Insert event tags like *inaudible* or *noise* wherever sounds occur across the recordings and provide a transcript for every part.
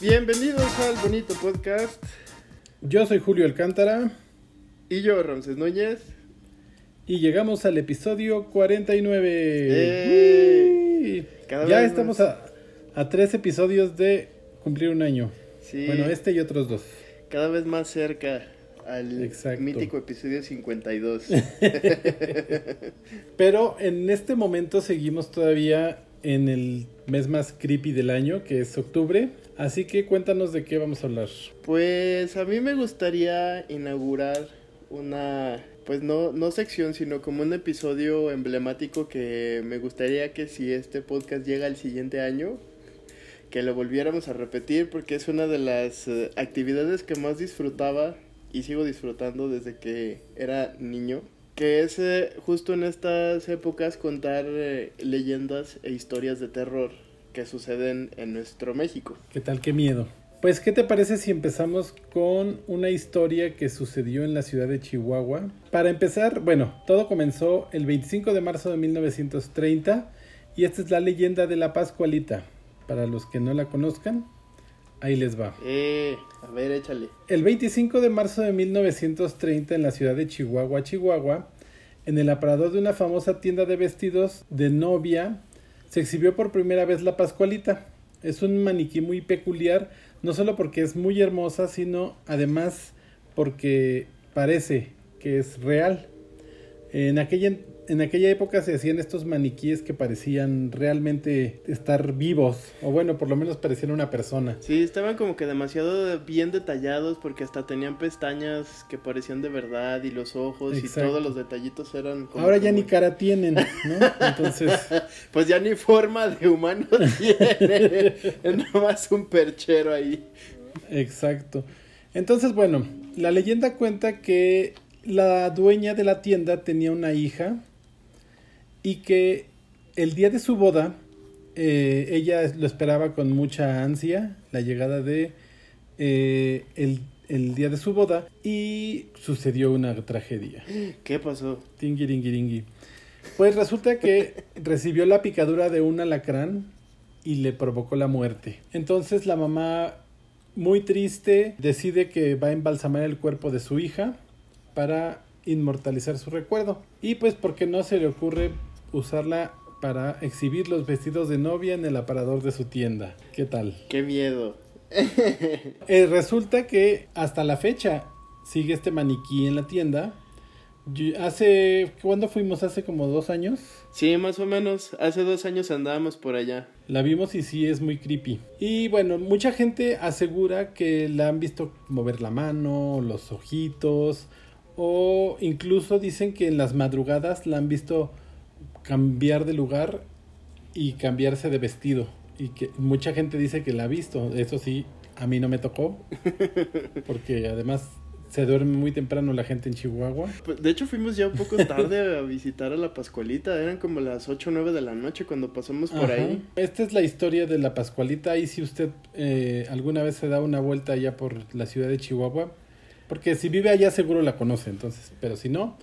Bienvenidos al bonito podcast. Yo soy Julio Alcántara. Y yo, Ramses Núñez. Y llegamos al episodio 49. ¡Eh! ya estamos a, a, tres episodios de cumplir un año. Sí. Bueno, este y otros dos. Cada vez más cerca al mítico episodio 52. *laughs* Pero en este momento seguimos todavía en el mes más creepy del año, que es octubre. Así que cuéntanos de qué vamos a hablar. Pues a mí me gustaría inaugurar una, pues no, no sección, sino como un episodio emblemático que me gustaría que si este podcast llega al siguiente año, que lo volviéramos a repetir porque es una de las eh, actividades que más disfrutaba y sigo disfrutando desde que era niño que es eh, justo en estas épocas contar eh, leyendas e historias de terror que suceden en nuestro México. ¿Qué tal? Qué miedo. Pues, ¿qué te parece si empezamos con una historia que sucedió en la ciudad de Chihuahua? Para empezar, bueno, todo comenzó el 25 de marzo de 1930 y esta es la leyenda de la Pascualita. Para los que no la conozcan, ahí les va. Eh, a ver, échale. El 25 de marzo de 1930 en la ciudad de Chihuahua, Chihuahua, en el aparador de una famosa tienda de vestidos de novia, se exhibió por primera vez la Pascualita. Es un maniquí muy peculiar, no solo porque es muy hermosa, sino además porque parece que es real. En aquella en aquella época se hacían estos maniquíes que parecían realmente estar vivos, o bueno, por lo menos parecían una persona. Sí, estaban como que demasiado bien detallados porque hasta tenían pestañas que parecían de verdad y los ojos y todos los detallitos eran como Ahora ya ni cara tienen, ¿no? Entonces, *laughs* pues ya ni forma de humano *laughs* tiene, es nomás un perchero ahí. Exacto. Entonces, bueno, la leyenda cuenta que la dueña de la tienda tenía una hija y que el día de su boda eh, ella lo esperaba con mucha ansia, la llegada de eh, el, el, día de su boda y sucedió una tragedia. ¿Qué pasó? Tingiringiringui. Pues resulta que *laughs* recibió la picadura de un alacrán y le provocó la muerte. Entonces la mamá, muy triste, decide que va a embalsamar el cuerpo de su hija para inmortalizar su recuerdo. Y pues porque no se le ocurre usarla para exhibir los vestidos de novia en el aparador de su tienda. ¿Qué tal? Qué miedo. *laughs* Eh, resulta que hasta la fecha sigue este maniquí en la tienda. hace, ¿cuándo fuimos? ¿Hace como dos años? Sí, más o menos. Hace dos años andábamos por allá. La vimos y sí es muy creepy. Y bueno, mucha gente asegura que la han visto mover la mano, los ojitos, o incluso dicen que en las madrugadas la han visto cambiar de lugar y cambiarse de vestido. Y que mucha gente dice que la ha visto. Eso sí, a mí no me tocó. *laughs* Porque además se duerme muy temprano la gente en Chihuahua. Pues, de hecho, fuimos ya un poco tarde a visitar a la Pascualita. Eran como las 8 o 9 de la noche cuando pasamos por ahí. Esta es la historia de la Pascualita. Y si usted eh, alguna vez se da una vuelta allá por la ciudad de Chihuahua, porque si vive allá seguro la conoce, entonces. Pero si no,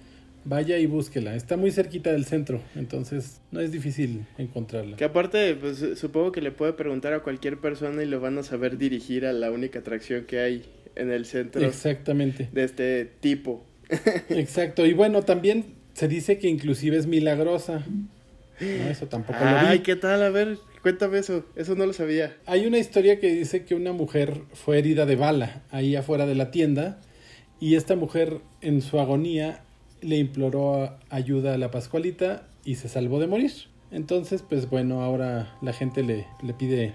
vaya y búsquela. Está muy cerquita del centro, entonces no es difícil encontrarla. Que aparte, pues supongo que le puede preguntar a cualquier persona y lo van a saber dirigir a la única atracción que hay en el centro. Exactamente. De este tipo. *laughs* Exacto. Y bueno, también se dice que inclusive es milagrosa. No, eso tampoco lo vi. Ay, ¿qué tal? A ver, cuéntame eso. Eso no lo sabía. Hay una historia que dice que una mujer fue herida de bala ahí afuera de la tienda y esta mujer en su agonía le imploró ayuda a la Pascualita y se salvó de morir. Entonces, pues bueno, ahora la gente le, le pide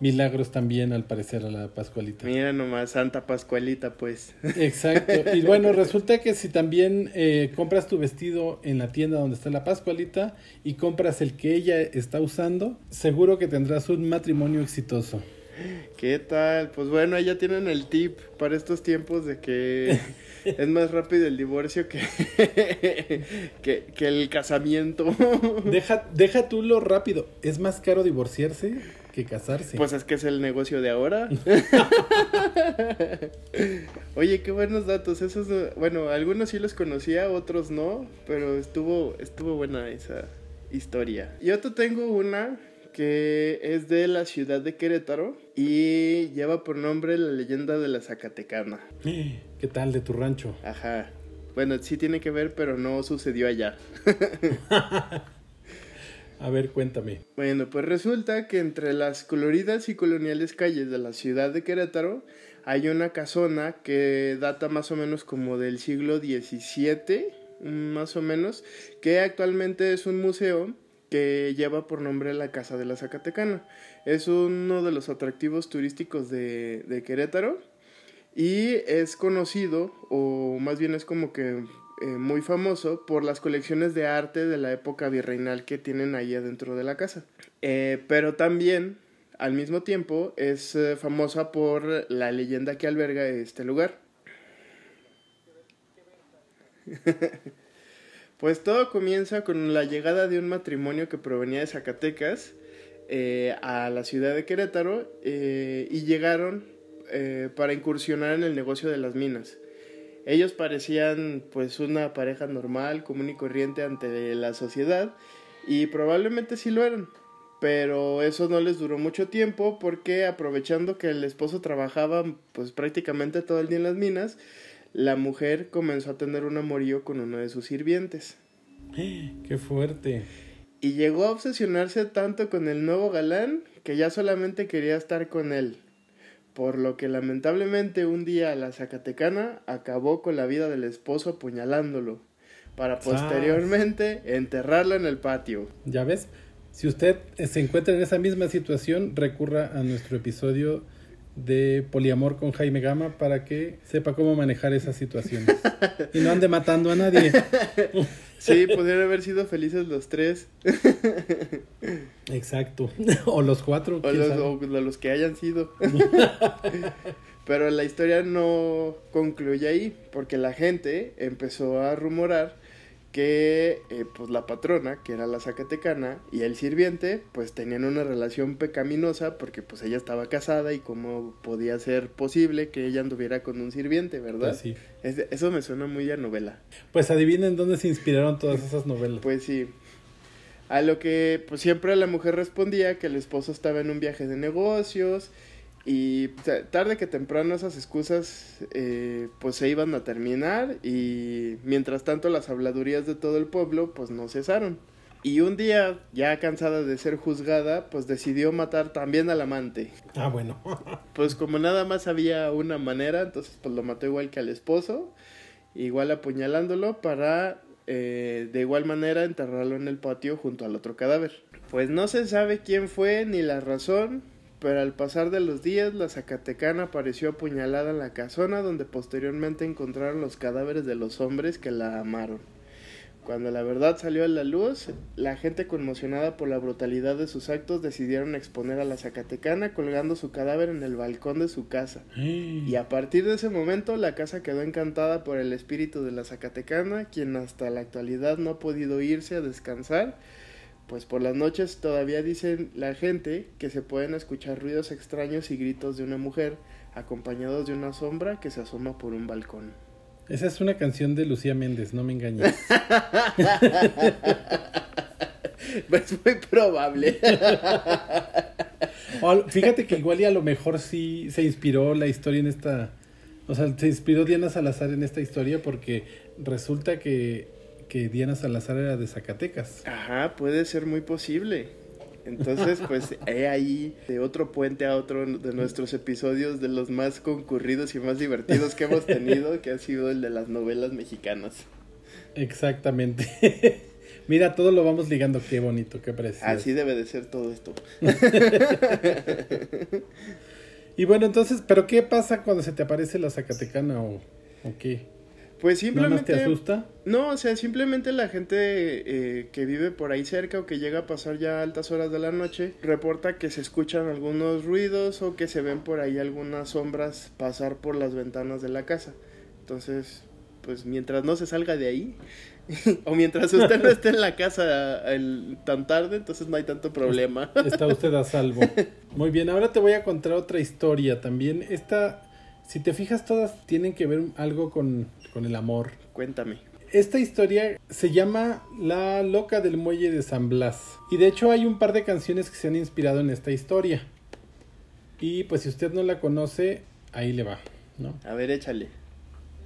milagros también al parecer a la Pascualita. Mira nomás, Santa Pascualita, pues. *laughs* Exacto. Y bueno, resulta que si también eh, compras tu vestido en la tienda donde está la Pascualita y compras el que ella está usando, seguro que tendrás un matrimonio exitoso. ¿Qué tal? Pues bueno, ya tienen el tip para estos tiempos de que *laughs* es más rápido el divorcio *laughs* que, que, el casamiento. Deja, deja tú lo rápido. Es más caro divorciarse que casarse. Pues es que es el negocio de ahora. *laughs* *laughs* Oye, qué buenos datos. Esos, bueno, algunos sí los conocía, otros no, pero estuvo, estuvo buena esa historia. Yo te tengo una que es de la ciudad de Querétaro y lleva por nombre la leyenda de la Zacatecana. *gasps* ¿Qué tal de tu rancho? Ajá. Bueno, sí tiene que ver, pero no sucedió allá. *laughs* A ver, cuéntame. Bueno, pues resulta que entre las coloridas y coloniales calles de la ciudad de Querétaro hay una casona que data más o menos como del siglo XVII, más o menos, que actualmente es un museo que lleva por nombre la Casa de la Zacatecana. Es uno de los atractivos turísticos de, de Querétaro y es conocido, o más bien es como que eh, muy famoso por las colecciones de arte de la época virreinal que tienen ahí adentro de la casa. Eh, pero también, al mismo tiempo, es eh, famosa por la leyenda que alberga este lugar. *laughs* pues todo comienza con la llegada de un matrimonio que provenía de Zacatecas a la ciudad de Querétaro y llegaron para incursionar en el negocio de las minas. Ellos parecían pues una pareja normal, común y corriente ante la sociedad y probablemente sí lo eran. Pero eso no les duró mucho tiempo porque aprovechando que el esposo trabajaba pues prácticamente todo el día en las minas, la mujer comenzó a tener un amorío con uno de sus sirvientes. *gasps* ¡Qué fuerte! Y llegó a obsesionarse tanto con el nuevo galán que ya solamente quería estar con él por lo que lamentablemente un día la Zacatecana acabó con la vida del esposo apuñalándolo, para posteriormente enterrarlo en el patio. Ya ves, si usted se encuentra en esa misma situación, recurra a nuestro episodio de poliamor con Jaime Gama para que sepa cómo manejar esas situaciones y no ande matando a nadie. *laughs* Sí, pudieron haber sido felices los tres. Exacto. O los cuatro. O los, que hayan sido. *laughs* Pero la historia no concluye ahí, porque la gente empezó a rumorar que eh, pues la patrona, que era la Zacatecana, y el sirviente, pues tenían una relación pecaminosa porque pues ella estaba casada y cómo podía ser posible que ella anduviera con un sirviente, ¿verdad? Pues sí. eso me suena muy a novela. Pues adivinen dónde se inspiraron todas esas novelas. Pues sí. A lo que pues siempre la mujer respondía que el esposo estaba en un viaje de negocios y tarde que temprano esas excusas eh, pues se iban a terminar y mientras tanto las habladurías de todo el pueblo pues no cesaron. Y un día, ya cansada de ser juzgada, pues decidió matar también al amante. Ah, bueno. *laughs* pues como nada más había una manera, entonces pues lo mató igual que al esposo, igual apuñalándolo para eh, de igual manera enterrarlo en el patio junto al otro cadáver. Pues no se sabe quién fue ni la razón, pero al pasar de los días la Zacatecana apareció apuñalada en la casona donde posteriormente encontraron los cadáveres de los hombres que la amaron. Cuando la verdad salió a la luz, la gente conmocionada por la brutalidad de sus actos decidieron exponer a la Zacatecana colgando su cadáver en el balcón de su casa. *gasps* Y a partir de ese momento la casa quedó encantada por el espíritu de la Zacatecana, quien hasta la actualidad no ha podido irse a descansar pues por las noches todavía dicen la gente que se pueden escuchar ruidos extraños y gritos de una mujer acompañados de una sombra que se asoma por un balcón. Esa es una canción de Lucía Méndez, no me engañes. *laughs* es muy probable. *laughs* fíjate que igual y a lo mejor sí se inspiró la historia en esta... O sea, se inspiró Diana Salazar en esta historia porque resulta que que Diana Salazar era de Zacatecas. Ajá, puede ser muy posible. Entonces, *laughs* pues he ahí de otro puente a otro de nuestros episodios de los más concurridos y más divertidos que hemos tenido, que ha sido el de las novelas mexicanas. Exactamente. *laughs* Mira, todo lo vamos ligando, qué bonito, qué precioso. Así debe de ser todo esto. *laughs* y bueno, entonces, ¿pero qué pasa cuando se te aparece la Zacatecana o, o qué? Pues simplemente... ¿No te asusta? No, o sea, simplemente la gente eh, que vive por ahí cerca o que llega a pasar ya altas horas de la noche reporta que se escuchan algunos ruidos o que se ven por ahí algunas sombras pasar por las ventanas de la casa. Entonces, pues mientras no se salga de ahí, *laughs* o mientras usted no esté en la casa tan tarde, entonces no hay tanto problema. Está usted a salvo. *laughs* Muy bien, ahora te voy a contar otra historia también. Esta, si te fijas, todas tienen que ver algo con con el amor. Cuéntame. Esta historia se llama La loca del muelle de San Blas. Y de hecho hay un par de canciones que se han inspirado en esta historia. Y pues si usted no la conoce, ahí le va, ¿no? A ver, échale.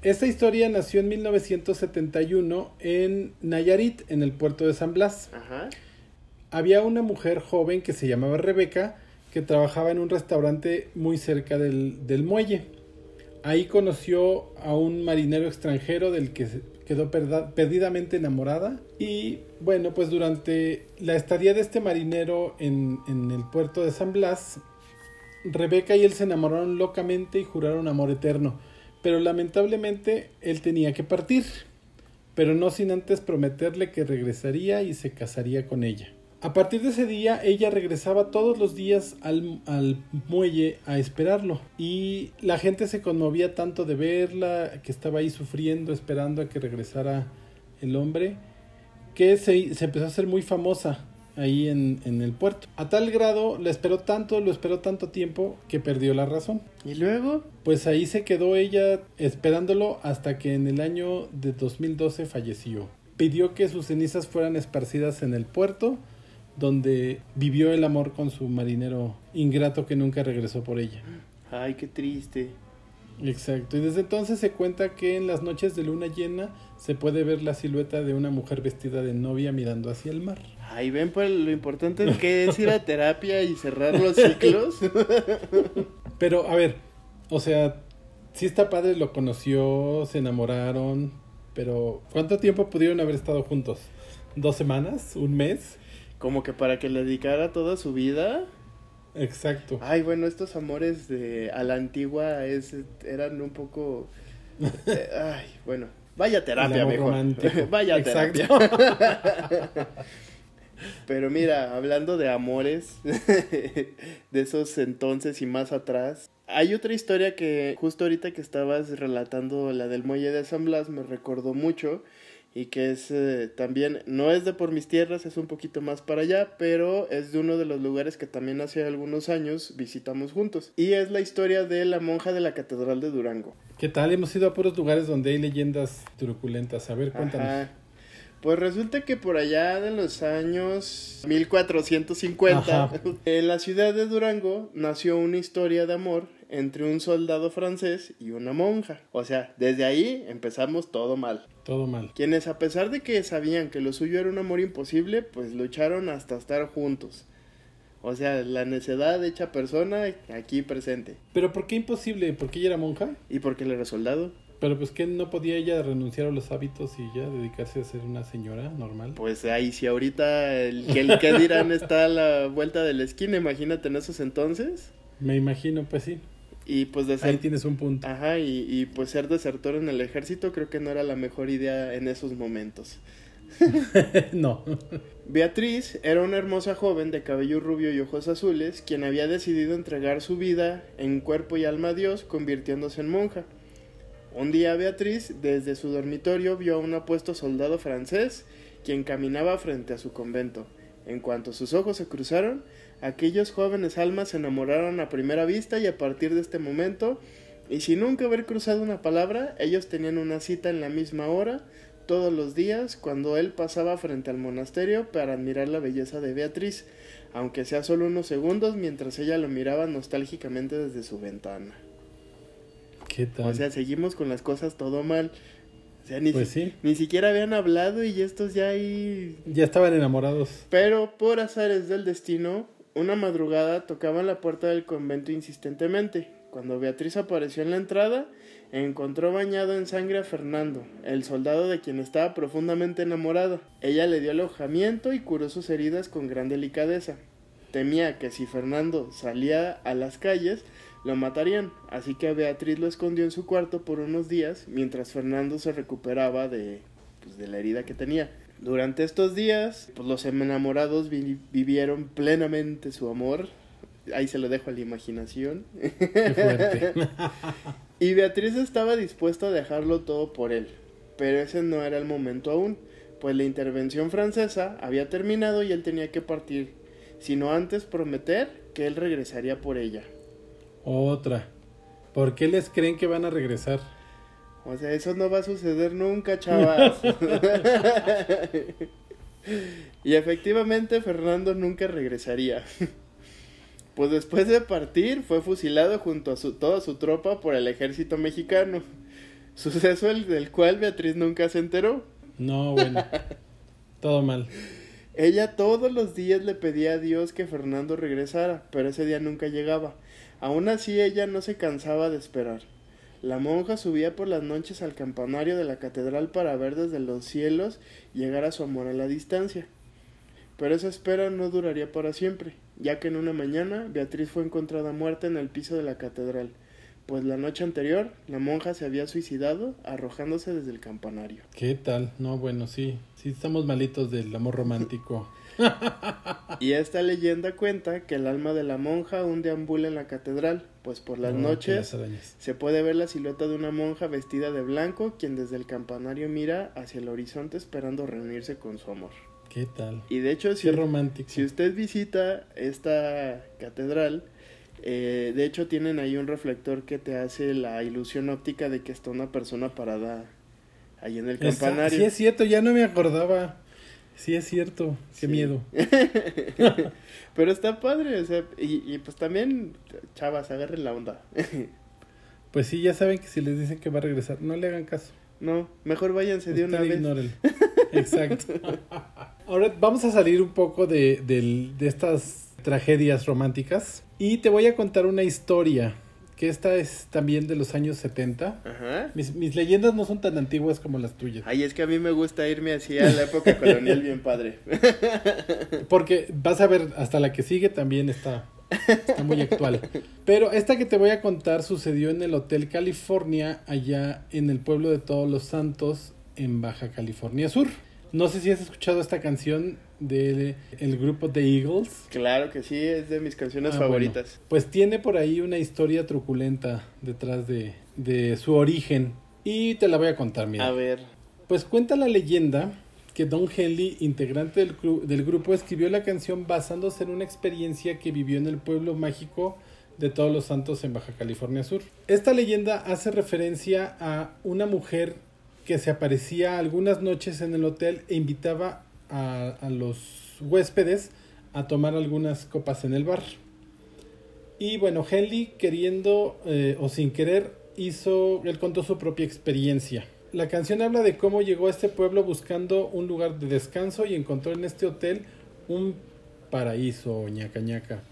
Esta historia nació en 1971 en Nayarit, en el puerto de San Blas. Ajá. Había una mujer joven que se llamaba Rebeca que trabajaba en un restaurante muy cerca del, del muelle. Ahí conoció a un marinero extranjero del que quedó perdidamente enamorada. Y bueno, pues durante la estadía de este marinero en, en el puerto de San Blas, Rebeca y él se enamoraron locamente y juraron amor eterno. Pero lamentablemente él tenía que partir, pero no sin antes prometerle que regresaría y se casaría con ella. A partir de ese día, ella regresaba todos los días al, al muelle a esperarlo. Y la gente se conmovía tanto de verla, que estaba ahí sufriendo, esperando a que regresara el hombre, que se, se empezó a hacer muy famosa ahí en, en el puerto. A tal grado, la esperó tanto, lo esperó tanto tiempo, que perdió la razón. ¿Y luego? Pues ahí se quedó ella esperándolo hasta que en el año de 2012 falleció. Pidió que sus cenizas fueran esparcidas en el puerto, donde vivió el amor con su marinero ingrato que nunca regresó por ella. Ay, qué triste. Exacto, y desde entonces se cuenta que en las noches de luna llena se puede ver la silueta de una mujer vestida de novia mirando hacia el mar. Ay, ven, pues lo importante es que es ir a terapia y cerrar los ciclos. *laughs* Pero, a ver, o sea, sí está padre, lo conoció, se enamoraron, pero ¿cuánto tiempo pudieron haber estado juntos? ¿Dos semanas? ¿Un mes? Como que para que le dedicara toda su vida. Exacto. Ay, bueno, estos amores de a la antigua es, eran un poco... eh, ay, bueno. Vaya terapia, mejor. romántico. *laughs* Vaya Exacto. terapia. *laughs* Pero mira, hablando de amores, *laughs* de esos entonces y más atrás, hay otra historia que justo ahorita que estabas relatando la del muelle de San Blas me recordó mucho y que es eh, también, no es de por mis tierras, es un poquito más para allá, pero es de uno de los lugares que también hace algunos años visitamos juntos. Y es la historia de la monja de la Catedral de Durango. ¿Qué tal? Hemos ido a puros lugares donde hay leyendas truculentas. A ver, cuéntanos. Ajá. Pues resulta que por allá de los años 1450, Ajá. en la ciudad de Durango nació una historia de amor entre un soldado francés y una monja. O sea, desde ahí empezamos todo mal. Todo mal. Quienes a pesar de que sabían que lo suyo era un amor imposible, pues lucharon hasta estar juntos. O sea, la necedad hecha persona aquí presente. ¿Pero por qué imposible? ¿Porque ella era monja? ¿Y por qué él era soldado? Pero pues que no podía ella renunciar a los hábitos y ya dedicarse a ser una señora normal. Pues ahí si ahorita el que el que dirán está a la vuelta de la esquina, imagínate en esos entonces. Me imagino, pues sí. Y pues de Ahí tienes un punto. ajá, y, y pues ser desertor en el ejército creo que no era la mejor idea en esos momentos. *laughs* no. Beatriz era una hermosa joven de cabello rubio y ojos azules, quien había decidido entregar su vida en cuerpo y alma a Dios, convirtiéndose en monja. Un día Beatriz, desde su dormitorio, vio a un apuesto soldado francés, quien caminaba frente a su convento. En cuanto sus ojos se cruzaron, aquellos jóvenes almas se enamoraron a primera vista y a partir de este momento, y sin nunca haber cruzado una palabra, ellos tenían una cita en la misma hora, todos los días, cuando él pasaba frente al monasterio para admirar la belleza de Beatriz, aunque sea solo unos segundos mientras ella lo miraba nostálgicamente desde su ventana. ¿Qué tal? O sea, seguimos con las cosas todo mal. O sea, ni, pues si- sí. ni siquiera habían hablado y estos ya ahí... Ya estaban enamorados. Pero por azares del destino, una madrugada tocaban la puerta del convento insistentemente. Cuando Beatriz apareció en la entrada, encontró bañado en sangre a Fernando, el soldado de quien estaba profundamente enamorada. Ella le dio alojamiento y curó sus heridas con gran delicadeza. Temía que si Fernando salía a las calles, lo matarían, así que Beatriz lo escondió en su cuarto por unos días mientras Fernando se recuperaba de, pues, la herida que tenía. Durante estos días, pues, los enamorados vi- vivieron plenamente su amor. Ahí se lo dejo a la imaginación. Qué fuerte. *laughs* Y Beatriz estaba dispuesta a dejarlo todo por él, pero ese no era el momento aún, pues la intervención francesa había terminado y él tenía que partir, sino antes prometer que él regresaría por ella. Otra. ¿Por qué les creen que van a regresar? O sea, eso no va a suceder nunca, chavas. *laughs* y efectivamente Fernando nunca regresaría. Pues después de partir fue fusilado junto a su, toda su tropa por el ejército mexicano. Suceso el, del cual Beatriz nunca se enteró. No, bueno. *laughs* Todo mal. Ella todos los días le pedía a Dios que Fernando regresara, pero ese día nunca llegaba. Aún así ella no se cansaba de esperar. La monja subía por las noches al campanario de la catedral para ver desde los cielos llegar a su amor a la distancia. Pero esa espera no duraría para siempre, ya que en una mañana Beatriz fue encontrada muerta en el piso de la catedral, pues la noche anterior la monja se había suicidado arrojándose desde el campanario. ¿Qué tal? No, bueno, sí, sí estamos malitos del amor romántico. Y esta leyenda cuenta que el alma de la monja aún deambula en la catedral, pues por las noches se puede ver la silueta de una monja vestida de blanco, quien desde el campanario mira hacia el horizonte esperando reunirse con su amor. ¿Qué tal? Y de hecho, si, romántico. si usted visita esta catedral, eh, de hecho tienen ahí un reflector que te hace la ilusión óptica de que está una persona parada ahí en el campanario. Sí es cierto, ya no me acordaba. Sí, es cierto. Qué miedo. *laughs* Pero está padre, o sea, y, pues también, chavas, agarren la onda. *laughs* pues sí, ya saben que si les dicen que va a regresar, no le hagan caso. No, mejor váyanse de una vez. *laughs* Exacto. Ahora vamos a salir un poco de, de estas tragedias románticas y te voy a contar una historia que esta es también de los años 70. Ajá. Mis, mis, leyendas no son tan antiguas como las tuyas. Ay, es que a mí me gusta irme así a la época colonial bien padre. *laughs* Porque vas a ver, hasta la que sigue también está, está muy actual. Pero esta que te voy a contar sucedió en el Hotel California, allá en el pueblo de Todos los Santos, en Baja California Sur. No sé si has escuchado esta canción del el grupo The Eagles. Claro que sí, es de mis canciones ah, favoritas. pues tiene por ahí una historia truculenta detrás de, de su origen. Y te la voy a contar, mira. A ver. Pues cuenta la leyenda que Don Henley, integrante del, del grupo, escribió la canción basándose en una experiencia que vivió en el pueblo mágico de Todos los Santos en Baja California Sur. Esta leyenda hace referencia a una mujer que se aparecía algunas noches en el hotel e invitaba a, los huéspedes a tomar algunas copas en el bar. Y bueno, Henley queriendo eh, o sin querer hizo, él contó su propia experiencia. La canción habla de cómo llegó a este pueblo buscando un lugar de descanso y encontró en este hotel un paraíso, ñaca ñaca,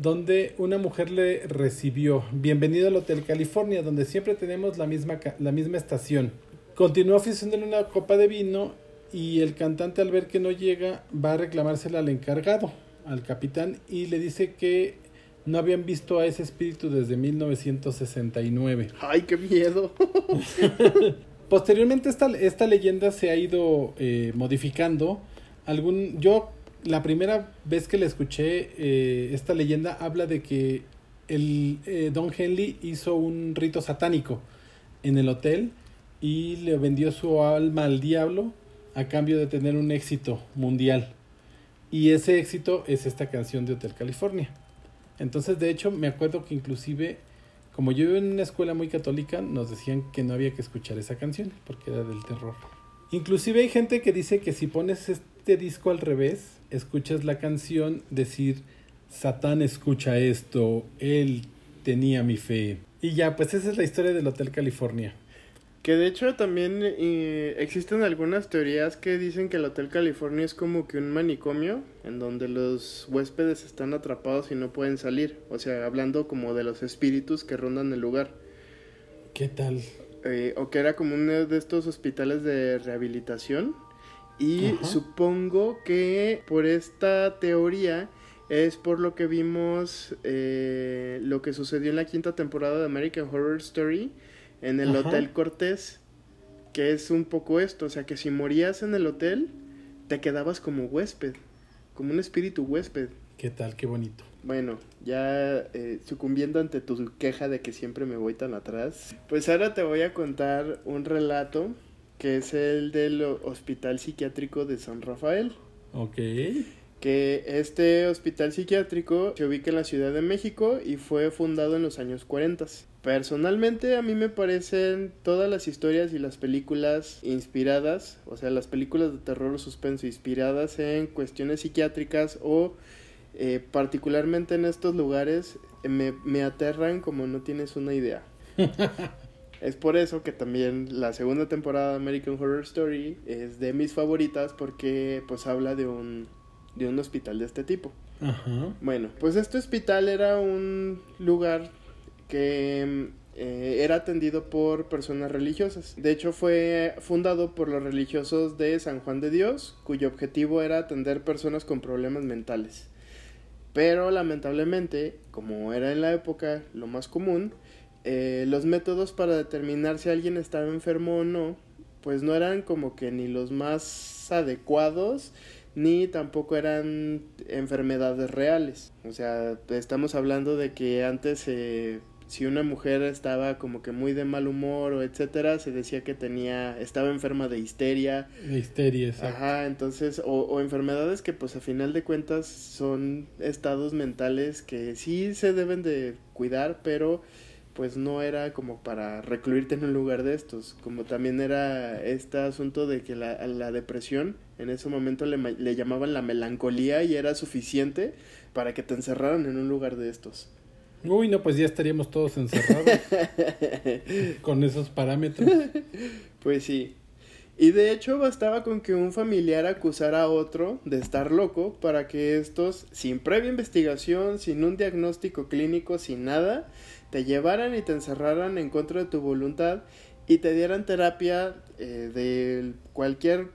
donde una mujer le recibió. Bienvenido al Hotel California, donde siempre tenemos la misma, la misma estación. Continuó ofreciéndole una copa de vino y el cantante al ver que no llega va a reclamársela al encargado, al capitán, y le dice que no habían visto a ese espíritu desde 1969. ¡Ay, qué miedo! *laughs* Posteriormente esta, esta leyenda se ha ido eh, modificando. Algún, yo la primera vez que le escuché eh, esta leyenda habla de que el eh, Don Henley hizo un rito satánico en el hotel y le vendió su alma al diablo a cambio de tener un éxito mundial. Y ese éxito es esta canción de Hotel California. Entonces, de hecho, me acuerdo que inclusive, como yo iba en una escuela muy católica, nos decían que no había que escuchar esa canción porque era del terror. Inclusive hay gente que dice que si pones este disco al revés, escuchas la canción decir, Satán escucha esto, él tenía mi fe. Y ya, pues esa es la historia del Hotel California. Que de hecho también eh, existen algunas teorías que dicen que el Hotel California es como que un manicomio en donde los huéspedes están atrapados y no pueden salir. O sea, hablando como de los espíritus que rondan el lugar. ¿Qué tal? Eh, o que era como uno de estos hospitales de rehabilitación. Y supongo que por esta teoría es por lo que vimos eh, lo que sucedió en la quinta temporada de American Horror Story en el Hotel Cortés, que es un poco esto, o sea, que si morías en el hotel, te quedabas como huésped, como un espíritu huésped. ¿Qué tal? Qué bonito. Bueno, ya eh, sucumbiendo ante tu queja de que siempre me voy tan atrás, pues ahora te voy a contar un relato que es el del Hospital Psiquiátrico de San Rafael. Ok. Que este hospital psiquiátrico se ubica en la Ciudad de México y fue fundado en los años 40. Personalmente a mí me parecen todas las historias y las películas inspiradas, o sea, las películas de terror o suspenso inspiradas en cuestiones psiquiátricas o eh, particularmente en estos lugares me, me aterran como no tienes una idea. *laughs* es por eso que también la segunda temporada de American Horror Story es de mis favoritas porque pues habla de un, de un hospital de este tipo. Ajá. Bueno, pues este hospital era un lugar que eh, era atendido por personas religiosas. De hecho, fue fundado por los religiosos de San Juan de Dios, cuyo objetivo era atender personas con problemas mentales. Pero lamentablemente, como era en la época lo más común, eh, los métodos para determinar si alguien estaba enfermo o no, pues no eran como que ni los más adecuados, ni tampoco eran enfermedades reales. O sea, estamos hablando de que antes eh, si una mujer estaba como que muy de mal humor o etcétera, se decía que tenía, estaba enferma de histeria. De histeria, exacto. Ajá, entonces, o, o enfermedades que pues a final de cuentas son estados mentales que sí se deben de cuidar, pero pues no era como para recluirte en un lugar de estos, como también era este asunto de que la, la depresión en ese momento le, le llamaban la melancolía y era suficiente para que te encerraran en un lugar de estos. Uy, no, pues ya estaríamos todos encerrados *laughs* con esos parámetros. Pues sí. Y de hecho bastaba con que un familiar acusara a otro de estar loco para que estos, sin previa investigación, sin un diagnóstico clínico, sin nada, te llevaran y te encerraran en contra de tu voluntad y te dieran terapia eh, de cualquier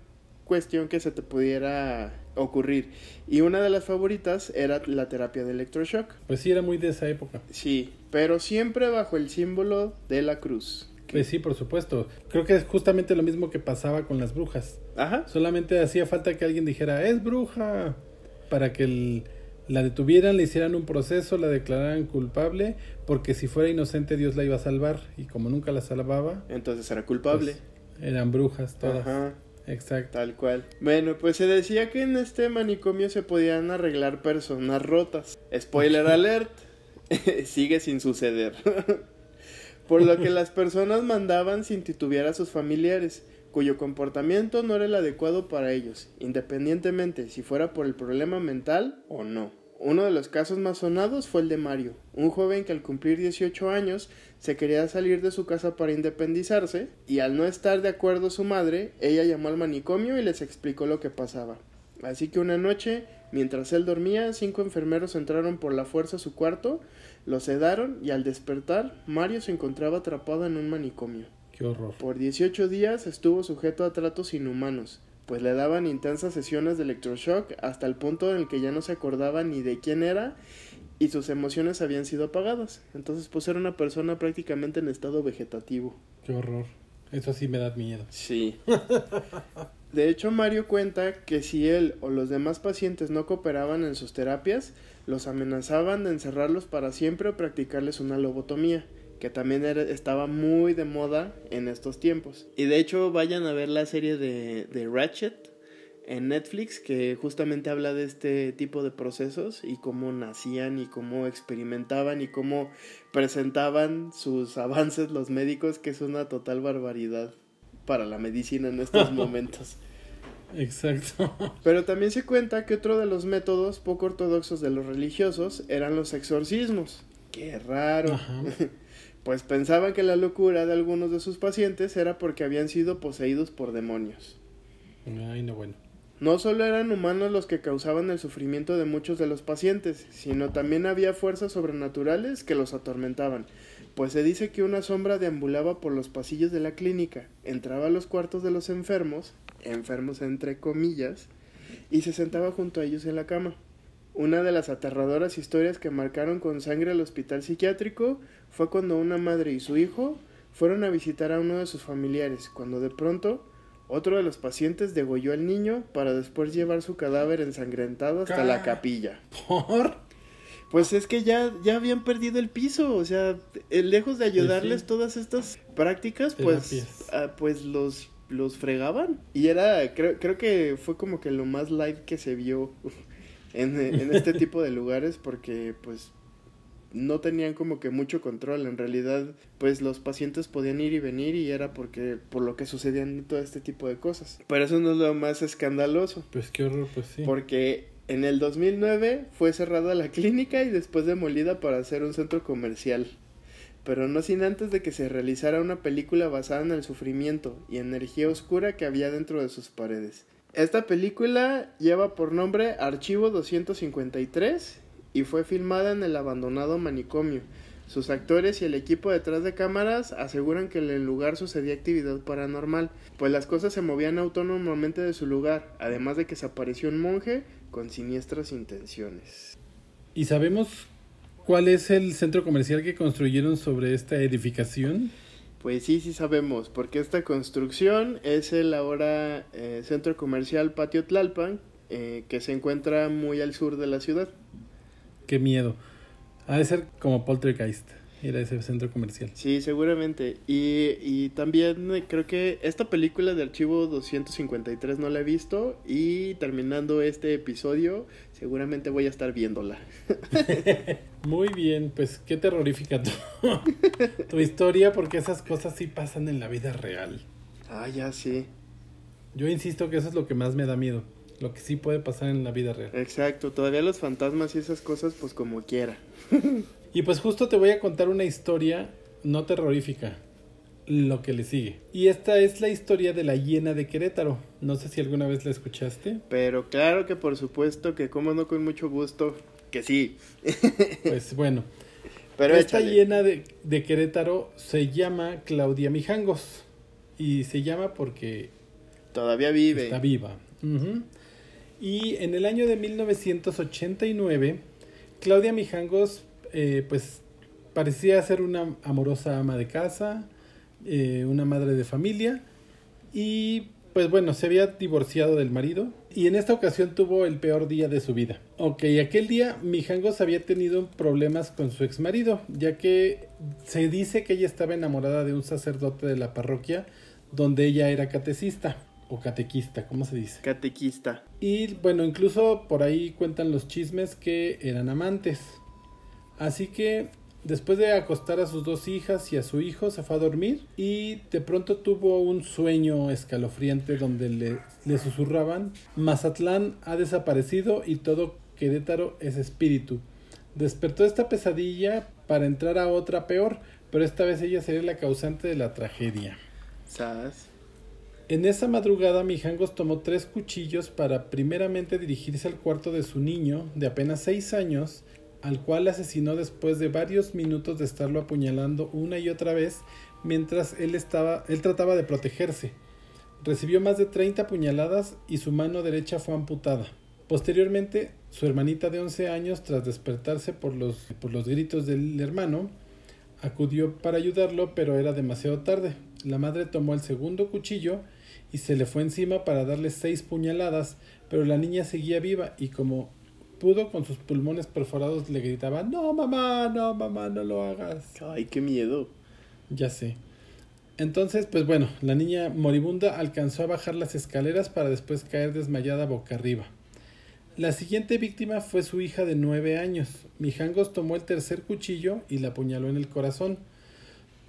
cuestión que se te pudiera ocurrir. Y una de las favoritas era la terapia de electroshock. Pues sí, era muy de esa época. Sí, pero siempre bajo el símbolo de la cruz. Pues sí, por supuesto. Creo que es justamente lo mismo que pasaba con las brujas. Ajá. Solamente hacía falta que alguien dijera, es bruja, para que el, la detuvieran, le hicieran un proceso, la declararan culpable, porque si fuera inocente Dios la iba a salvar, y como nunca la salvaba... Entonces era culpable. Pues, eran brujas todas. Ajá. Exacto. Tal cual. Bueno, pues se decía que en este manicomio se podían arreglar personas rotas. Spoiler alert, *laughs* sigue sin suceder. *laughs* Por lo que las personas mandaban sin titubear a sus familiares, cuyo comportamiento no era el adecuado para ellos, independientemente si fuera por el problema mental o no. Uno de los casos más sonados fue el de Mario, un joven que al cumplir 18 años se quería salir de su casa para independizarse y al no estar de acuerdo su madre, ella llamó al manicomio y les explicó lo que pasaba. Así que una noche, mientras él dormía, cinco enfermeros entraron por la fuerza a su cuarto, lo sedaron y al despertar, Mario se encontraba atrapado en un manicomio. Qué horror. Por 18 días estuvo sujeto a tratos inhumanos, pues le daban intensas sesiones de electroshock hasta el punto en el que ya no se acordaba ni de quién era y sus emociones habían sido apagadas. Entonces, pues era una persona prácticamente en estado vegetativo. Qué horror. Eso sí me da miedo. Sí. *laughs* De hecho, Mario cuenta que si él o los demás pacientes no cooperaban en sus terapias, los amenazaban de encerrarlos para siempre o practicarles una lobotomía, que también era, estaba muy de moda en estos tiempos. Y de hecho, vayan a ver la serie de, de Ratchet en Netflix, que justamente habla de este tipo de procesos y cómo nacían y cómo experimentaban y cómo presentaban sus *laughs* avances los médicos, que es una total barbaridad para la medicina en estos *laughs* momentos. Exacto. Pero también se cuenta que otro de los métodos poco ortodoxos de los religiosos eran los exorcismos. Qué raro. Ajá. *laughs* Pues pensaban que la locura de algunos de sus pacientes era porque habían sido poseídos por demonios. Ay, no, bueno. No solo eran humanos los que causaban el sufrimiento de muchos de los pacientes, sino también había fuerzas sobrenaturales que los atormentaban, pues se dice que una sombra deambulaba por los pasillos de la clínica, entraba a los cuartos de los enfermos, enfermos entre comillas, y se sentaba junto a ellos en la cama. Una de las aterradoras historias que marcaron con sangre al hospital psiquiátrico fue cuando una madre y su hijo fueron a visitar a uno de sus familiares, cuando de pronto otro de los pacientes degolló al niño para después llevar su cadáver ensangrentado hasta la capilla. ¿Por? Pues es que ya, ya habían perdido el piso, o sea, eh, lejos de ayudarles sí. todas estas prácticas, pues, ah, pues los, los fregaban. Y era, creo, creo que fue como que lo más live que se vio en, en este tipo de lugares porque pues no tenían como que mucho control. En realidad, pues los pacientes podían ir y venir y era porque por lo que sucedían todo este tipo de cosas. Pero eso no es lo más escandaloso. Pues qué horror, pues sí. Porque en el 2009 fue cerrada la clínica y después demolida para hacer un centro comercial. Pero no sin antes de que se realizara una película basada en el sufrimiento y energía oscura que había dentro de sus paredes. Esta película lleva por nombre Archivo 253 y fue filmada en el abandonado manicomio. Sus actores y el equipo detrás de cámaras aseguran que en el lugar sucedía actividad paranormal, pues las cosas se movían autónomamente de su lugar, además de que se apareció un monje con siniestras intenciones. ¿Y sabemos cuál es el centro comercial que construyeron sobre esta edificación? Pues sí, sí sabemos, porque esta construcción es el ahora eh, centro comercial Patio Tlalpan, eh, que se encuentra muy al sur de la ciudad qué miedo. Ha de ser como Poltergeist, ir a ese centro comercial. Sí, seguramente. Y, y también eh, creo que esta película de Archivo 253 no la he visto y terminando este episodio seguramente voy a estar viéndola. *laughs* Muy bien, pues qué terrorífica tu, *laughs* tu historia porque esas cosas sí pasan en la vida real. Ah, ya sí. Yo insisto que eso es lo que más me da miedo lo que sí puede pasar en la vida real. Exacto, todavía los fantasmas y esas cosas, pues como quiera. *laughs* y pues justo te voy a contar una historia no terrorífica, lo que le sigue. Y esta es la historia de la hiena de Querétaro. No sé si alguna vez la escuchaste. Pero claro que por supuesto que como no con mucho gusto, que sí. *laughs* pues bueno. Pero esta hiena de, de Querétaro se llama Claudia Mijangos. Y se llama porque... Todavía vive. Está viva. Y en el año de 1989, Claudia Mijangos, eh, pues parecía ser una amorosa ama de casa, eh, una madre de familia y pues bueno, se había divorciado del marido y en esta ocasión tuvo el peor día de su vida. Ok, aquel día Mijangos había tenido problemas con su ex marido, ya que se dice que ella estaba enamorada de un sacerdote de la parroquia donde ella era catecista o catequista, ¿cómo se dice? Catequista. Y bueno, incluso por ahí cuentan los chismes que eran amantes. Así que después de acostar a sus dos hijas y a su hijo, se fue a dormir y de pronto tuvo un sueño escalofriante donde le, le susurraban, Mazatlán ha desaparecido y todo Querétaro es espíritu. Despertó esta pesadilla para entrar a otra peor, pero esta vez ella sería la causante de la tragedia. ¿Sabes? En esa madrugada Mijangos tomó tres cuchillos para primeramente dirigirse al cuarto de su niño, de apenas seis años, al cual asesinó después de varios minutos de estarlo apuñalando una y otra vez mientras él, estaba, él trataba de protegerse. Recibió más de 30 puñaladas y su mano derecha fue amputada. Posteriormente, su hermanita de 11 años, tras despertarse por los, por los gritos del hermano, acudió para ayudarlo, pero era demasiado tarde. La madre tomó el segundo cuchillo y se le fue encima para darle seis puñaladas, pero la niña seguía viva y como pudo con sus pulmones perforados le gritaba No mamá, no mamá, no lo hagas. Ay, qué miedo. Ya sé. Entonces, pues bueno, la niña moribunda alcanzó a bajar las escaleras para después caer desmayada boca arriba. La siguiente víctima fue su hija de nueve años. Mijangos tomó el tercer cuchillo y la apuñaló en el corazón.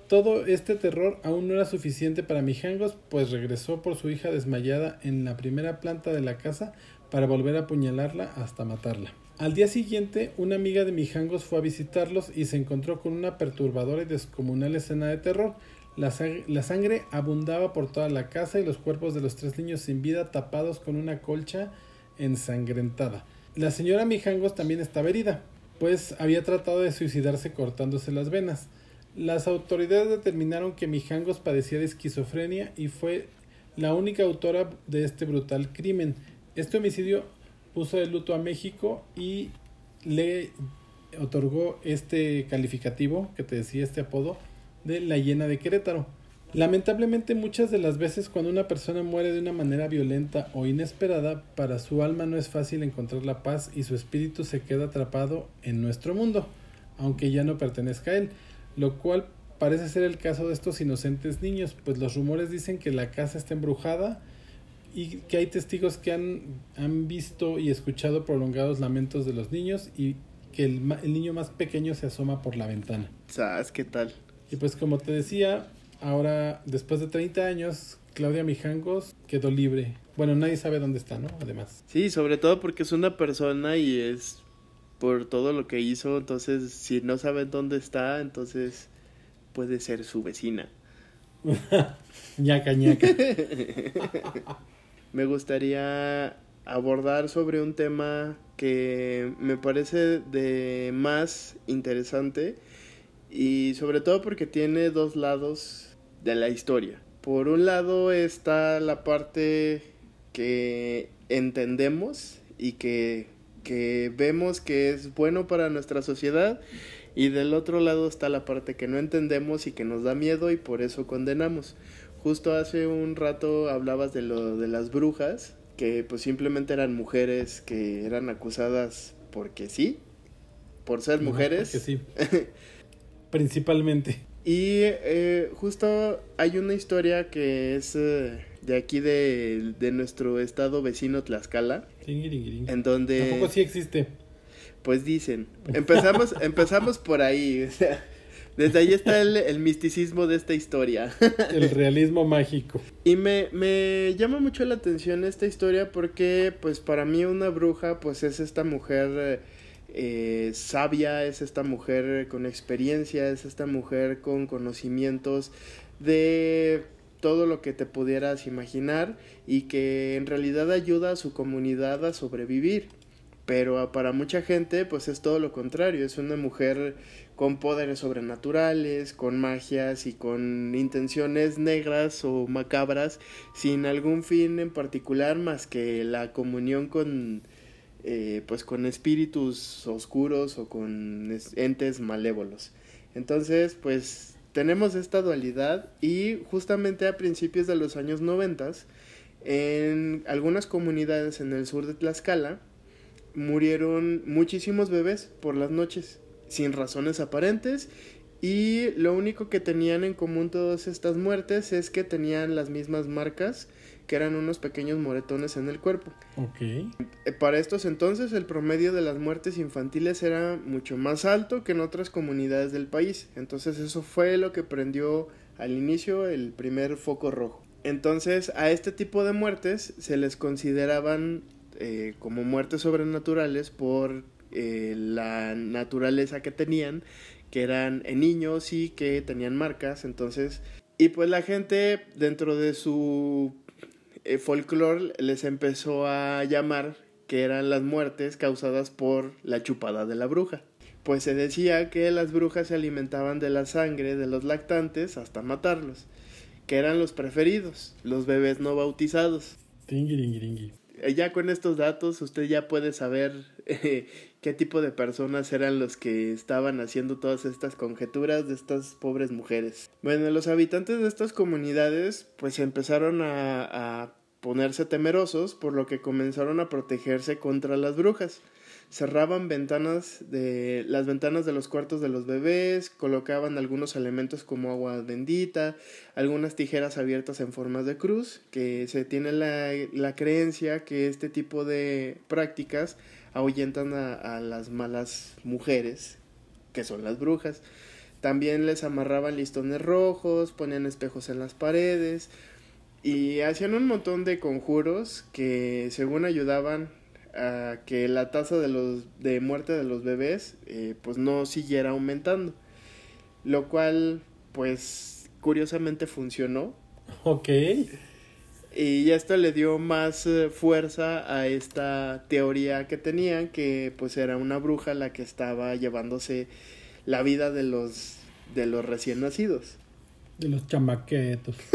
Todo este terror aún no era suficiente para Mijangos, pues regresó por su hija desmayada en la primera planta de la casa para volver a apuñalarla hasta matarla. Al día siguiente, una amiga de Mijangos fue a visitarlos y se encontró con una perturbadora y descomunal escena de terror. La, sangre abundaba por toda la casa y los cuerpos de los tres niños sin vida tapados con una colcha ensangrentada. La señora Mijangos también estaba herida, pues había tratado de suicidarse cortándose las venas. Las autoridades determinaron que Mijangos padecía de esquizofrenia y fue la única autora de este brutal crimen. Este homicidio puso de luto a México y le otorgó este calificativo que te decía este apodo de la hiena de Querétaro. Lamentablemente muchas de las veces cuando una persona muere de una manera violenta o inesperada, para su alma no es fácil encontrar la paz y su espíritu se queda atrapado en nuestro mundo, aunque ya no pertenezca a él lo cual parece ser el caso de estos inocentes niños, pues los rumores dicen que la casa está embrujada y que hay testigos que han, han visto y escuchado prolongados lamentos de los niños y que el, el niño más pequeño se asoma por la ventana. ¿Sabes qué tal? Y pues como te decía, ahora después de 30 años, Claudia Mijangos quedó libre. Bueno, nadie sabe dónde está, ¿no? Además. Sí, sobre todo porque es una persona y es por todo lo que hizo, entonces si no saben dónde está, entonces puede ser su vecina. *laughs* ñaca, ñaca. *laughs* Me gustaría abordar sobre un tema que me parece de más interesante y sobre todo porque tiene dos lados de la historia. Por un lado está la parte que entendemos y que, que vemos que es bueno para nuestra sociedad y del otro lado está la parte que no entendemos y que nos da miedo y por eso condenamos. Justo hace un rato hablabas de lo de las brujas, que pues simplemente eran mujeres que eran acusadas porque sí, por ser mujeres. Porque sí. *laughs* Principalmente. Y eh, justo hay una historia que es eh, de aquí de, de, nuestro estado vecino Tlaxcala. En donde... Tampoco sí existe. Pues dicen. *laughs* Empezamos, empezamos por ahí. O sea, desde ahí está el, el, misticismo de esta historia. *laughs* El realismo mágico. Y me, me llama mucho la atención esta historia porque, pues, para mí una bruja, pues, es esta mujer eh, sabia, es esta mujer con experiencia, es esta mujer con conocimientos de todo lo que te pudieras imaginar y que en realidad ayuda a su comunidad a sobrevivir. Pero para mucha gente pues es todo lo contrario, es una mujer con poderes sobrenaturales, con magias y con intenciones negras o macabras sin algún fin en particular más que la comunión con eh, pues con espíritus oscuros o con entes malévolos. Entonces pues tenemos esta dualidad y justamente a principios de los años noventas en algunas comunidades en el sur de Tlaxcala murieron muchísimos bebés por las noches, sin razones aparentes, y lo único que tenían en común todas estas muertes es que tenían las mismas marcas, que eran unos pequeños moretones en el cuerpo. Ok. Eh, para estos entonces el promedio de las muertes infantiles era mucho más alto que en otras comunidades del país. Entonces eso fue lo que prendió al inicio el primer foco rojo. Entonces a este tipo de muertes se les consideraban eh, como muertes sobrenaturales por eh, la naturaleza que tenían, que eran en niños y que tenían marcas, entonces, y pues la gente dentro de su eh, folclore les empezó a llamar que eran las muertes causadas por la chupada de la bruja. Pues se decía que las brujas se alimentaban de la sangre de los lactantes hasta matarlos, que eran los preferidos, los bebés no bautizados. Eh, ya con estos datos usted ya puede saber *laughs* eh, qué tipo de personas eran los que estaban haciendo todas estas conjeturas de estas pobres mujeres. Bueno, los habitantes de estas comunidades pues empezaron a, ponerse temerosos por lo que comenzaron a protegerse contra las brujas cerraban ventanas de las ventanas de los cuartos de los bebés, colocaban algunos elementos como agua bendita, algunas tijeras abiertas en formas de cruz, que se tiene la creencia que este tipo de prácticas ahuyentan a, las malas mujeres, que son las brujas. También les amarraban listones rojos, ponían espejos en las paredes y hacían un montón de conjuros que según ayudaban a que la tasa de, los, de muerte de los bebés eh, pues no siguiera aumentando. Lo cual pues curiosamente funcionó. Ok. Y esto le dio más eh, fuerza a esta teoría que tenían, que pues era una bruja la que estaba llevándose la vida de los, de los recién nacidos. De los chamaquetos. *laughs*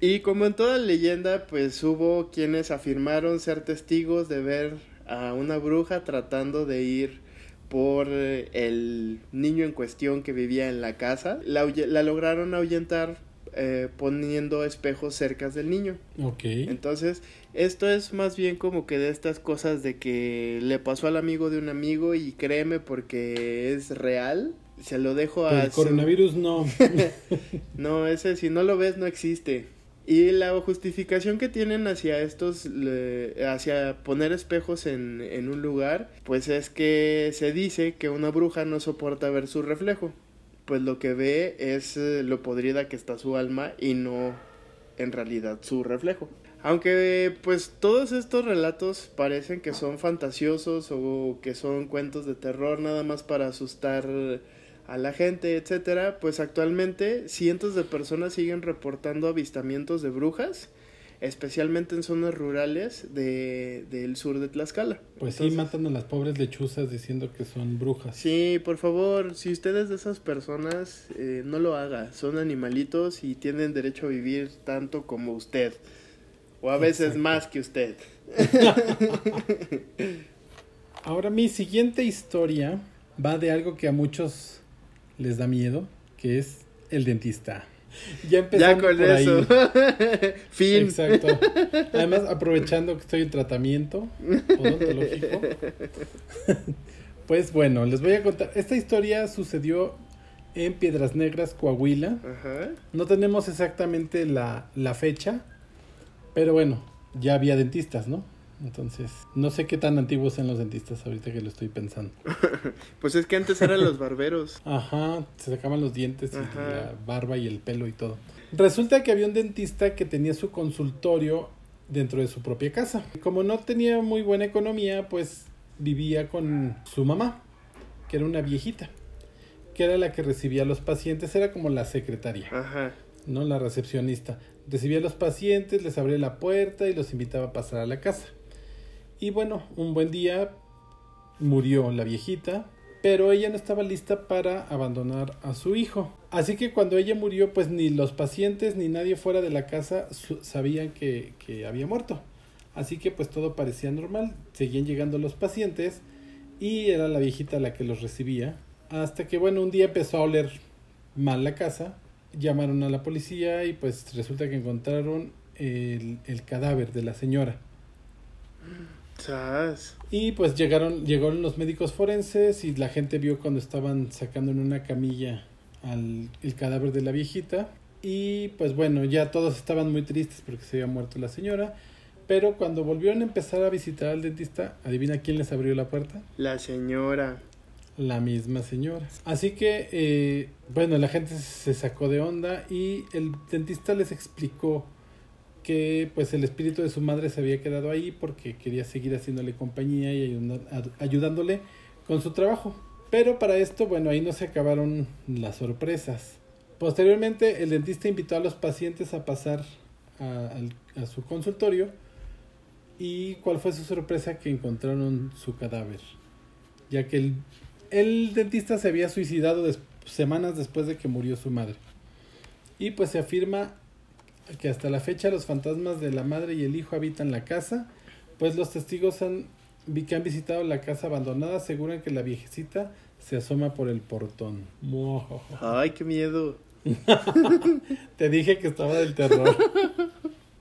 Y como en toda leyenda, pues hubo quienes afirmaron ser testigos de ver a una bruja tratando de ir por eh, el niño en cuestión que vivía en la casa. La, la lograron ahuyentar eh, poniendo espejos cerca del niño. Ok. Entonces, esto es más bien como que de estas cosas de que le pasó al amigo de un amigo y créeme porque es real. Se lo dejo a... El coronavirus no. *laughs* no, ese si no lo ves no existe. Y la justificación que tienen hacia estos, le- hacia poner espejos en, en un lugar, pues es que se dice que una bruja no soporta ver su reflejo. Pues lo que ve es eh, lo podrida que está su alma y no en realidad su reflejo. Aunque pues todos estos relatos parecen que son fantasiosos o que son cuentos de terror nada más para asustar a la gente, etcétera, pues actualmente cientos de personas siguen reportando avistamientos de brujas, especialmente en zonas rurales de, del sur de Tlaxcala. Pues sí, matan a las pobres lechuzas diciendo que son brujas. Sí, por favor, si usted es de esas personas, eh, no lo haga. Son animalitos y tienen derecho a vivir tanto como usted. O a veces Exacto. más que usted. *laughs* Ahora mi siguiente historia va de algo que a muchos les da miedo, que es el dentista. Ya empezando Ya con por ahí. eso. *laughs* fin. Exacto. *laughs* Además, aprovechando que estoy en tratamiento odontológico. *laughs* Pues bueno, les voy a contar. Esta historia sucedió en Piedras Negras, Coahuila. Ajá. No tenemos exactamente la, la fecha, pero bueno, ya había dentistas, ¿no? Entonces, no sé qué tan antiguos sean los dentistas ahorita que lo estoy pensando. *laughs* Pues es que antes eran los barberos. Ajá, se sacaban los dientes y Ajá. la barba y el pelo y todo. Resulta que había un dentista que tenía su consultorio dentro de su propia casa. Como no tenía muy buena economía, pues vivía con su mamá, que era una viejita, que era la que recibía a los pacientes, era como la secretaria, Ajá. ¿no? La recepcionista. Recibía a los pacientes, les abría la puerta y los invitaba a pasar a la casa. Y bueno, un buen día murió la viejita, pero ella no estaba lista para abandonar a su hijo. Así que cuando ella murió, pues ni los pacientes ni nadie fuera de la casa sabían que, que había muerto. Así que pues todo parecía normal, seguían llegando los pacientes y era la viejita la que los recibía. Hasta que bueno, un día empezó a oler mal la casa, llamaron a la policía y pues resulta que encontraron el, el cadáver de la señora. Y pues llegaron, llegaron los médicos forenses y la gente vio cuando estaban sacando en una camilla al el cadáver de la viejita. Y pues bueno, ya todos estaban muy tristes porque se había muerto la señora. Pero cuando volvieron a empezar a visitar al dentista, adivina quién les abrió la puerta. La señora. La misma señora. Así que, eh, bueno, la gente se sacó de onda y el dentista les explicó que pues el espíritu de su madre se había quedado ahí porque quería seguir haciéndole compañía y ayudándole con su trabajo. Pero para esto, bueno, ahí no se acabaron las sorpresas. Posteriormente, el dentista invitó a los pacientes a pasar a, su consultorio y cuál fue su sorpresa que encontraron su cadáver, ya que el, el dentista se había suicidado semanas después de que murió su madre. Y pues se afirma que hasta la fecha los fantasmas de la madre y el hijo habitan la casa, pues los testigos han, vi- que han visitado la casa abandonada aseguran que la viejecita se asoma por el portón. Ay, qué miedo. *laughs* Te dije que estaba del terror. *laughs*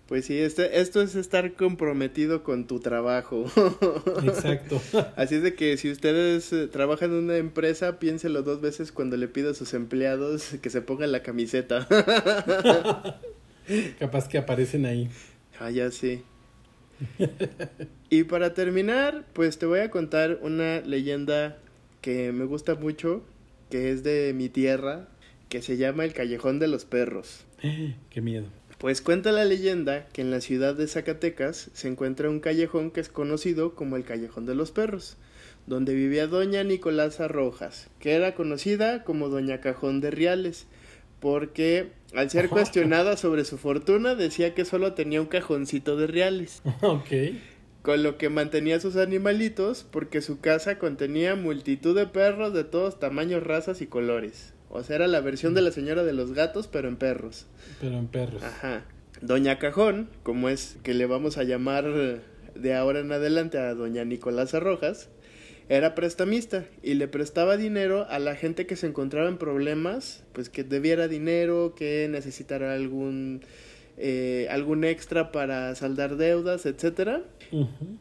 Pues sí, este, esto es estar comprometido con tu trabajo. *laughs* Exacto. Así es de que si ustedes eh, trabajan en una empresa, piénselo dos veces cuando le pida a sus empleados que se pongan la camiseta. Capaz que aparecen ahí. ah, ya sí. y para terminar, pues te voy a contar una leyenda que me gusta mucho, que es de mi tierra, que se llama el Callejón de los Perros. *gasps* Qué miedo. Pues cuenta la leyenda que en la ciudad de Zacatecas se encuentra un callejón que es conocido como el Callejón de los Perros, donde vivía doña Nicolasa Rojas, que era conocida como doña Cajón de Riales, porque al ser cuestionada sobre su fortuna decía que solo tenía un cajoncito de reales, *laughs* Ok. con lo que mantenía sus animalitos porque su casa contenía multitud de perros de todos tamaños, razas y colores. O sea, era la versión de la señora de los gatos, pero en perros. Pero en perros. Ajá. Doña Cajón, como es que le vamos a llamar de ahora en adelante a doña Nicolasa Rojas, era prestamista y le prestaba dinero a la gente que se encontraba en problemas, pues que debiera dinero, que necesitara algún eh, algún extra para saldar deudas, etcétera.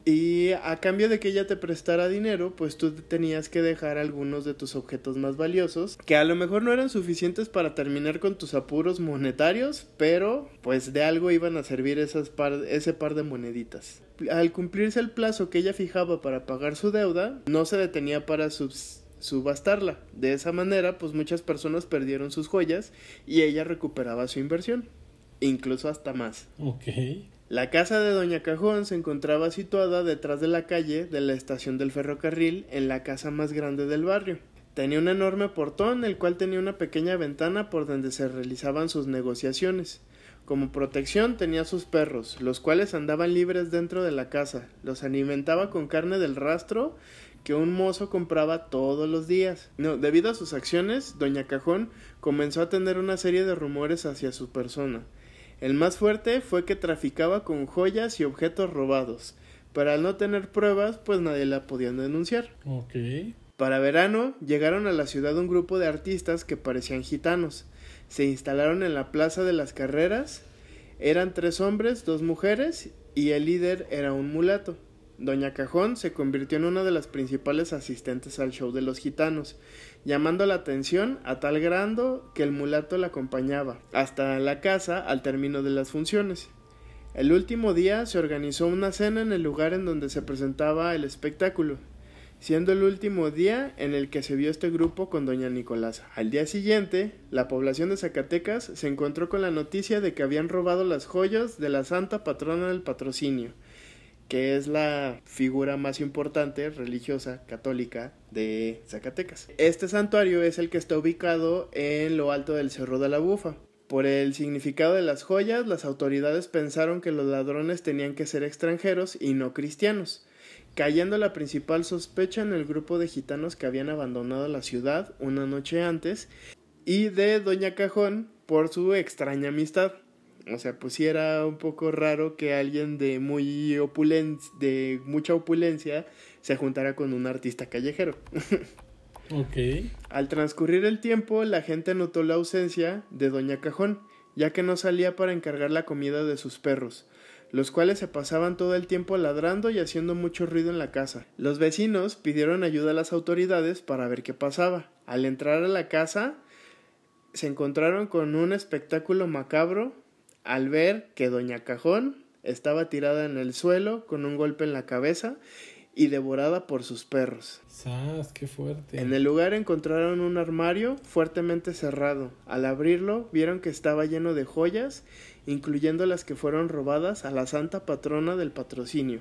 Y a cambio de que ella te prestara dinero, pues tú tenías que dejar algunos de tus objetos más valiosos, que a lo mejor no eran suficientes para terminar con tus apuros monetarios, pero pues de algo iban a servir esas ese par de moneditas. Al cumplirse el plazo que ella fijaba para pagar su deuda, no se detenía para subastarla. De esa manera, pues muchas personas perdieron sus joyas y ella recuperaba su inversión, incluso hasta más. Ok. La casa de Doña Cajón se encontraba situada detrás de la calle de la estación del ferrocarril en la casa más grande del barrio. Tenía un enorme portón, el cual tenía una pequeña ventana por donde se realizaban sus negociaciones. Como protección tenía sus perros, los cuales andaban libres dentro de la casa. Los alimentaba con carne del rastro que un mozo compraba todos los días. No, debido a sus acciones, Doña Cajón comenzó a tener una serie de rumores hacia su persona. El más fuerte fue que traficaba con joyas y objetos robados, pero al no tener pruebas, pues nadie la podía denunciar. Ok. Para verano llegaron a la ciudad un grupo de artistas que parecían gitanos. Se instalaron en la Plaza de las Carreras. Eran tres hombres, dos mujeres y el líder era un mulato. Doña Cajón se convirtió en una de las principales asistentes al show de los gitanos, llamando la atención a tal grado que el mulato la acompañaba hasta la casa al término de las funciones. El último día se organizó una cena en el lugar en donde se presentaba el espectáculo, siendo el último día en el que se vio este grupo con doña Nicolasa. Al día siguiente, la población de Zacatecas se encontró con la noticia de que habían robado las joyas de la santa patrona del patrocinio, que es la figura más importante religiosa católica de Zacatecas. Este santuario es el que está ubicado en lo alto del Cerro de la Bufa. Por el significado de las joyas, las autoridades pensaron que los ladrones tenían que ser extranjeros y no cristianos, cayendo la principal sospecha en el grupo de gitanos que habían abandonado la ciudad una noche antes y de Doña Cajón por su extraña amistad. O sea, pues sí era un poco raro que alguien de muy opulen de mucha opulencia se juntara con un artista callejero. *laughs* ok. Al transcurrir el tiempo, la gente notó la ausencia de Doña Cajón, ya que no salía para encargar la comida de sus perros, los cuales se pasaban todo el tiempo ladrando y haciendo mucho ruido en la casa. Los vecinos pidieron ayuda a las autoridades para ver qué pasaba. Al entrar a la casa, se encontraron con un espectáculo macabro al ver que Doña Cajón estaba tirada en el suelo con un golpe en la cabeza y devorada por sus perros. ¡Sas, qué fuerte! En el lugar encontraron un armario fuertemente cerrado. Al abrirlo vieron que estaba lleno de joyas, incluyendo las que fueron robadas a la santa patrona del patrocinio.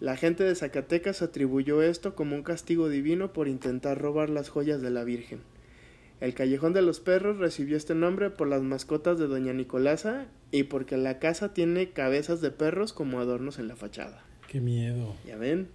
La gente de Zacatecas atribuyó esto como un castigo divino por intentar robar las joyas de la Virgen. El Callejón de los Perros recibió este nombre por las mascotas de Doña Nicolasa y porque la casa tiene cabezas de perros como adornos en la fachada. ¡Qué miedo! Ya ven,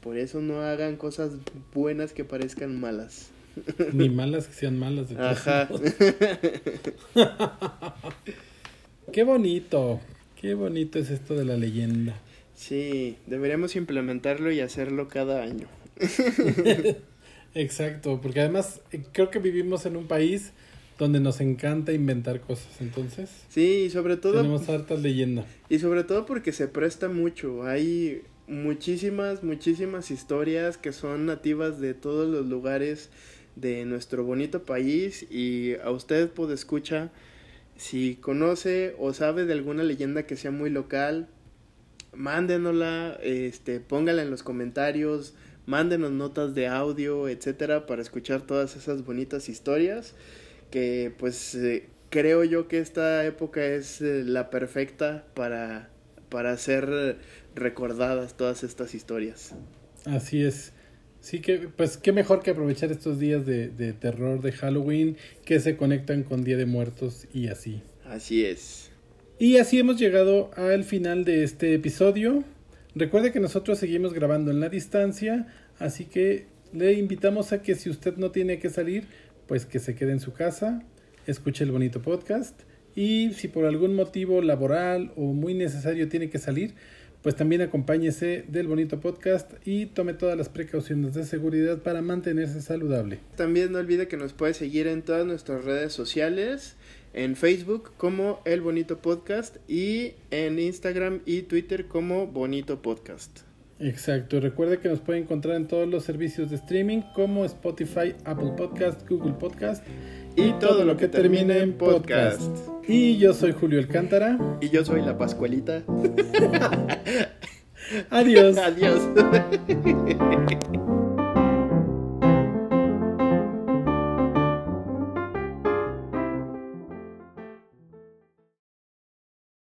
por eso no hagan cosas buenas que parezcan malas. *laughs* Ni malas que sean malas. De Ajá. *laughs* ¡Qué bonito! ¡Qué bonito es esto de la leyenda! Sí, deberíamos implementarlo y hacerlo cada año. *laughs* Exacto, porque además eh, creo que vivimos en un país donde nos encanta inventar cosas, entonces. Sí, y sobre todo. Tenemos hartas leyendas. Y sobre todo porque se presta mucho. Hay muchísimas, muchísimas historias que son nativas de todos los lugares de nuestro bonito país. Y a usted, puede escucha, si conoce o sabe de alguna leyenda que sea muy local, mándenosla, este, póngala en los comentarios Mándenos notas de audio, etcétera, para escuchar todas esas bonitas historias. Que pues eh, creo yo que esta época es eh, la perfecta para, para ser recordadas todas estas historias. Así es. Sí, que pues qué mejor que aprovechar estos días de, de terror de Halloween que se conectan con Día de Muertos y así. Así es. Y así hemos llegado al final de este episodio. Recuerde que nosotros seguimos grabando en la distancia, así que le invitamos a que si usted no tiene que salir, pues que se quede en su casa, escuche el bonito podcast y si por algún motivo laboral o muy necesario tiene que salir, pues también acompáñese del bonito podcast y tome todas las precauciones de seguridad para mantenerse saludable. También no olvide que nos puede seguir en todas nuestras redes sociales en Facebook como El Bonito Podcast y en Instagram y Twitter como Bonito Podcast. Exacto, recuerde que nos puede encontrar en todos los servicios de streaming como Spotify, Apple Podcast, Google Podcast y todo lo que termine en podcast. Y yo soy Julio Alcántara. Y yo soy la Pascualita. *laughs* Adiós. *laughs* Adiós. *laughs*